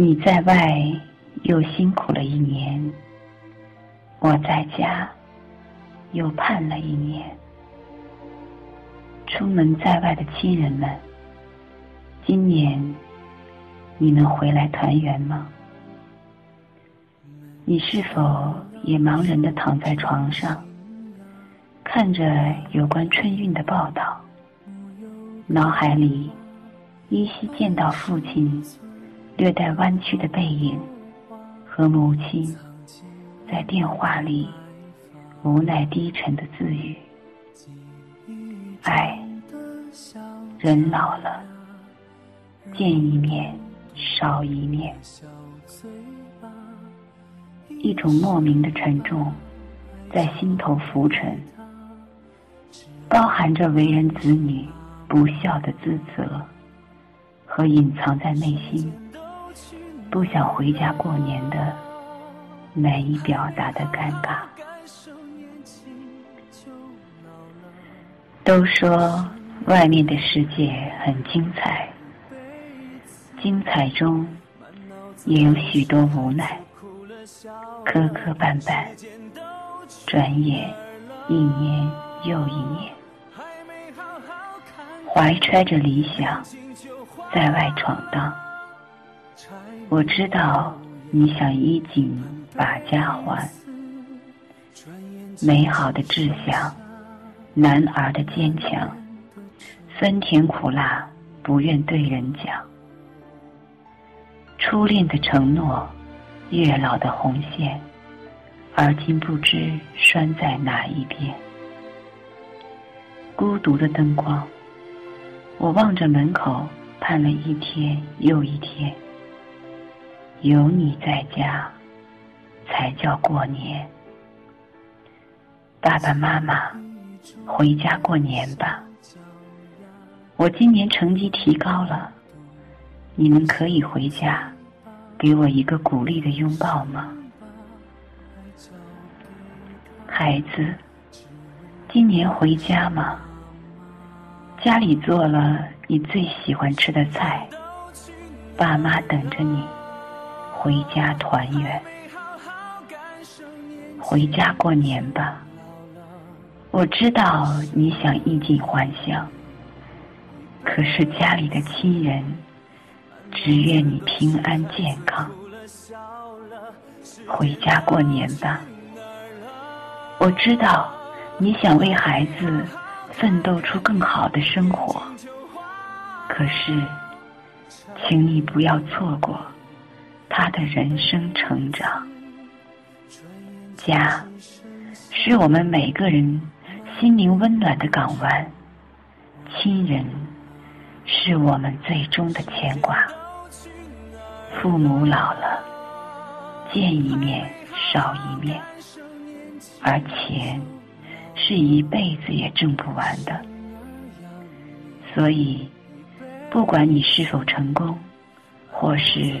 你在外又辛苦了一年，我在家又盼了一年。出门在外的亲人们，今年你能回来团圆吗？你是否也茫然的躺在床上，看着有关春运的报道，脑海里依稀见到父亲略带弯曲的背影和母亲在电话里无奈低沉的自语：“哎，人老了，见一面少一面。”一种莫名的沉重在心头浮沉，包含着为人子女不孝的自责和隐藏在内心不想回家过年的难以表达的尴尬。都说外面的世界很精彩，精彩中也有许多无奈。磕磕绊绊，转眼一年又一年，怀揣着理想在外闯荡。我知道你想衣锦把家还，美好的志向，男儿的坚强，酸甜苦辣不愿对人讲，初恋的承诺。月老的红线，而今不知拴在哪一边。孤独的灯光，我望着门口，盼了一天又一天。有你在家，才叫过年。爸爸妈妈，回家过年吧。我今年成绩提高了，你们可以回家。给我一个鼓励的拥抱吗，孩子？今年回家吗？家里做了你最喜欢吃的菜，爸妈等着你回家团圆。回家过年吧。我知道你想衣锦还乡，可是家里的亲人。只愿你平安健康，回家过年吧。我知道你想为孩子奋斗出更好的生活，可是，请你不要错过他的人生成长。家是我们每个人心灵温暖的港湾，亲人是我们最终的牵挂。父母老了，见一面少一面，而钱是一辈子也挣不完的。所以，不管你是否成功，或是